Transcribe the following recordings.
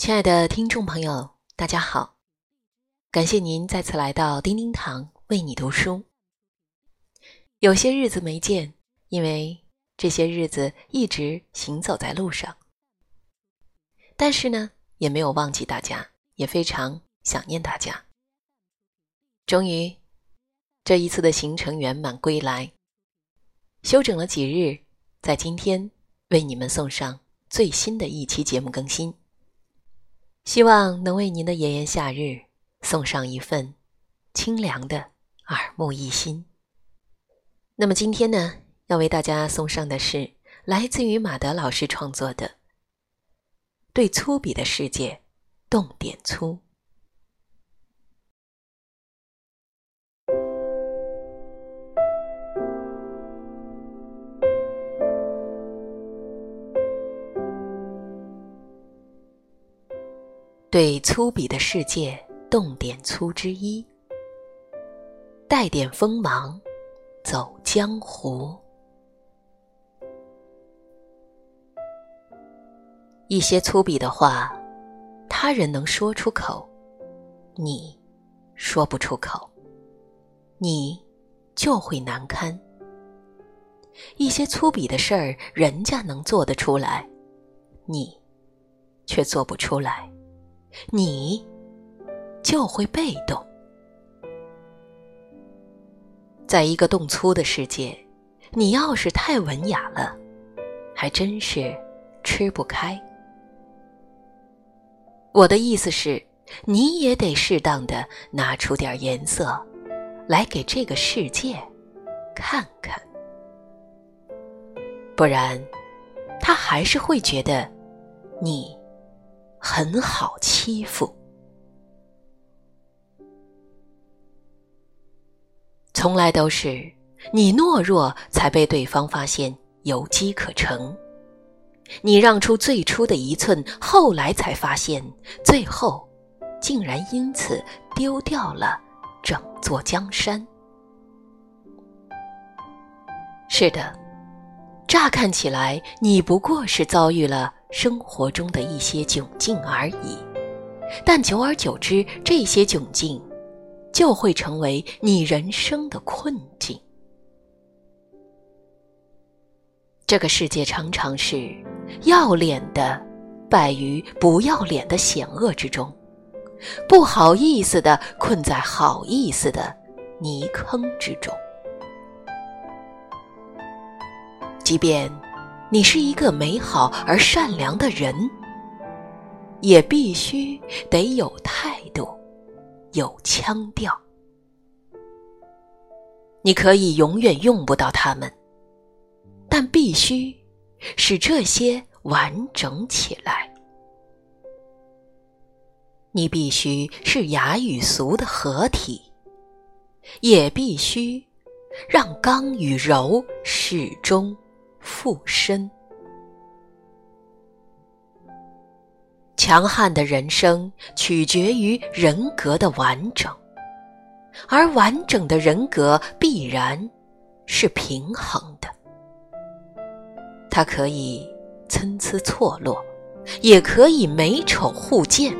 亲爱的听众朋友，大家好！感谢您再次来到叮叮堂为你读书。有些日子没见，因为这些日子一直行走在路上，但是呢，也没有忘记大家，也非常想念大家。终于，这一次的行程圆满归来，休整了几日，在今天为你们送上最新的一期节目更新。希望能为您的炎炎夏日送上一份清凉的耳目一新。那么今天呢，要为大家送上的是来自于马德老师创作的《对粗鄙的世界动点粗》。对粗鄙的世界动点粗之一，带点锋芒，走江湖。一些粗鄙的话，他人能说出口，你说不出口，你就会难堪。一些粗鄙的事儿，人家能做得出来，你却做不出来。你就会被动，在一个动粗的世界，你要是太文雅了，还真是吃不开。我的意思是，你也得适当的拿出点颜色，来给这个世界看看，不然，他还是会觉得你。很好欺负，从来都是你懦弱，才被对方发现有机可乘。你让出最初的一寸，后来才发现，最后竟然因此丢掉了整座江山。是的，乍看起来，你不过是遭遇了。生活中的一些窘境而已，但久而久之，这些窘境就会成为你人生的困境。这个世界常常是要脸的败于不要脸的险恶之中，不好意思的困在好意思的泥坑之中，即便。你是一个美好而善良的人，也必须得有态度，有腔调。你可以永远用不到他们，但必须使这些完整起来。你必须是雅与俗的合体，也必须让刚与柔始终。附身。强悍的人生取决于人格的完整，而完整的人格必然是平衡的。它可以参差错落，也可以美丑互见，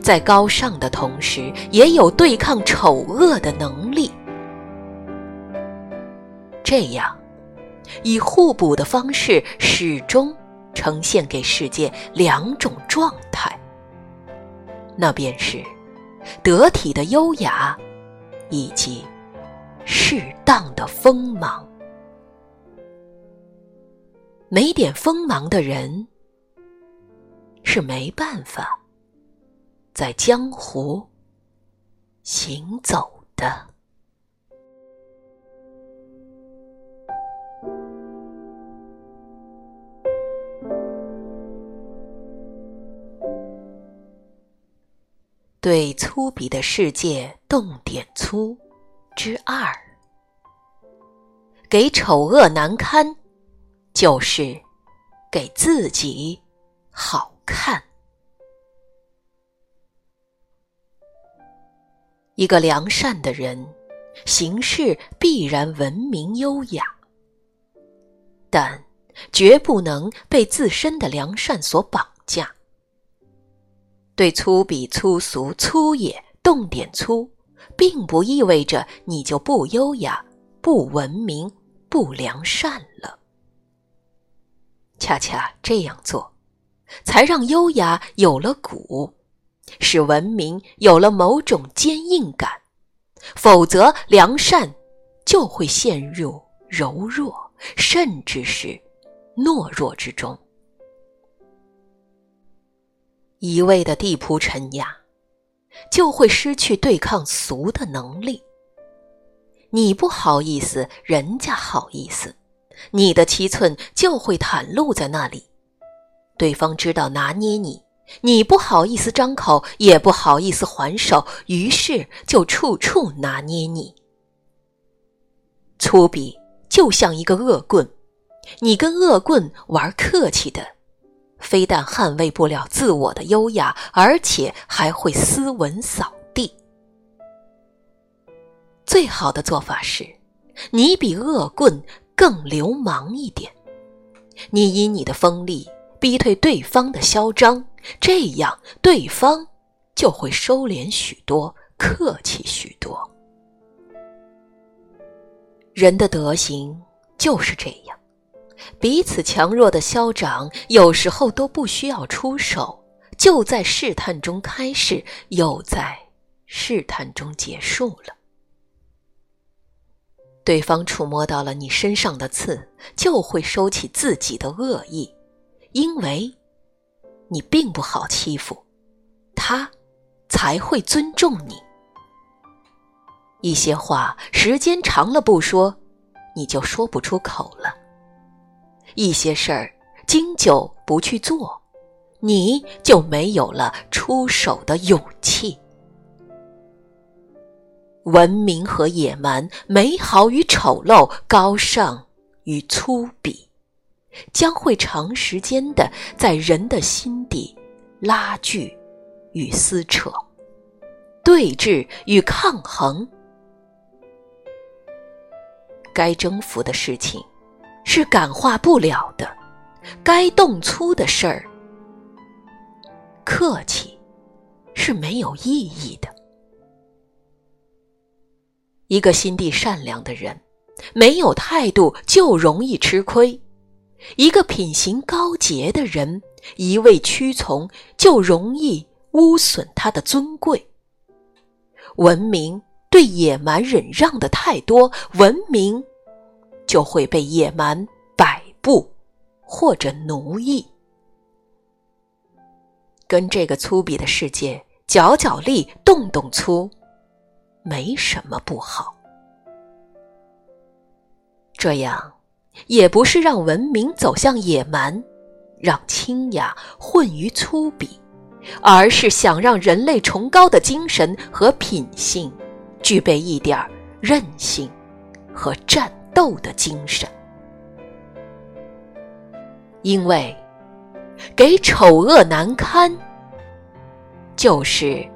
在高尚的同时，也有对抗丑恶的能力。这样。以互补的方式，始终呈现给世界两种状态，那便是得体的优雅，以及适当的锋芒。没点锋芒的人，是没办法在江湖行走的。对粗鄙的世界动点粗之二，给丑恶难堪，就是给自己好看。一个良善的人，行事必然文明优雅，但绝不能被自身的良善所绑架。对粗鄙、粗俗、粗野动点粗，并不意味着你就不优雅、不文明、不良善了。恰恰这样做，才让优雅有了骨，使文明有了某种坚硬感。否则，良善就会陷入柔弱，甚至是懦弱之中。一味的地铺陈雅，就会失去对抗俗的能力。你不好意思，人家好意思，你的七寸就会袒露在那里。对方知道拿捏你，你不好意思张口，也不好意思还手，于是就处处拿捏你。粗鄙就像一个恶棍，你跟恶棍玩客气的。非但捍卫不了自我的优雅，而且还会斯文扫地。最好的做法是，你比恶棍更流氓一点，你以你的锋利逼退对方的嚣张，这样对方就会收敛许多，客气许多。人的德行就是这样。彼此强弱的消长，有时候都不需要出手，就在试探中开始，又在试探中结束了。对方触摸到了你身上的刺，就会收起自己的恶意，因为你并不好欺负，他才会尊重你。一些话时间长了不说，你就说不出口了。一些事儿经久不去做，你就没有了出手的勇气。文明和野蛮，美好与丑陋，高尚与粗鄙，将会长时间的在人的心底拉锯与撕扯，对峙与抗衡。该征服的事情。是感化不了的，该动粗的事儿，客气是没有意义的。一个心地善良的人，没有态度就容易吃亏；一个品行高洁的人，一味屈从就容易污损他的尊贵。文明对野蛮忍让的太多，文明。就会被野蛮摆布，或者奴役。跟这个粗鄙的世界角角力、动动粗，没什么不好。这样也不是让文明走向野蛮，让清雅混于粗鄙，而是想让人类崇高的精神和品性具备一点韧性和战。斗的精神，因为给丑恶难堪，就是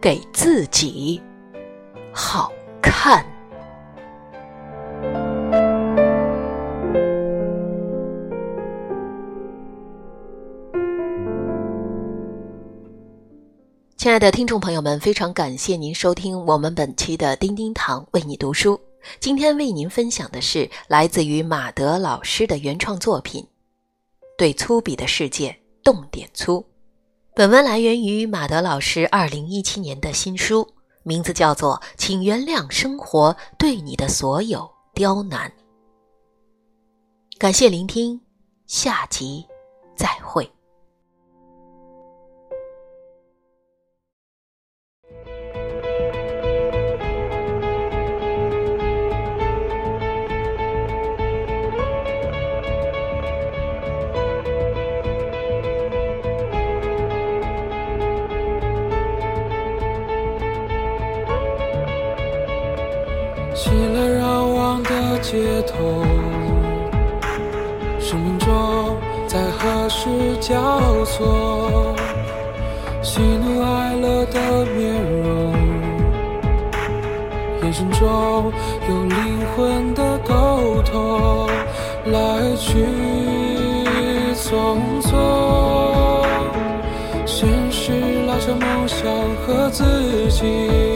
给自己好看。亲爱的听众朋友们，非常感谢您收听我们本期的叮叮堂为你读书。今天为您分享的是来自于马德老师的原创作品《对粗鄙的世界动点粗》。本文来源于马德老师二零一七年的新书，名字叫做《请原谅生活对你的所有刁难》。感谢聆听，下集再会。起了绕望的街头，生命中在何时交错？喜怒哀乐的面容，眼神中有灵魂的沟通。来去匆匆，现实拉扯梦想和自己。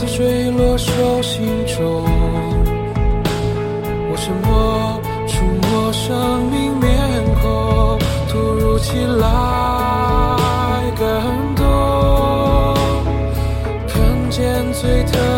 子坠落手心中，我沉么触摸生命面孔，突如其来感动，看见最疼。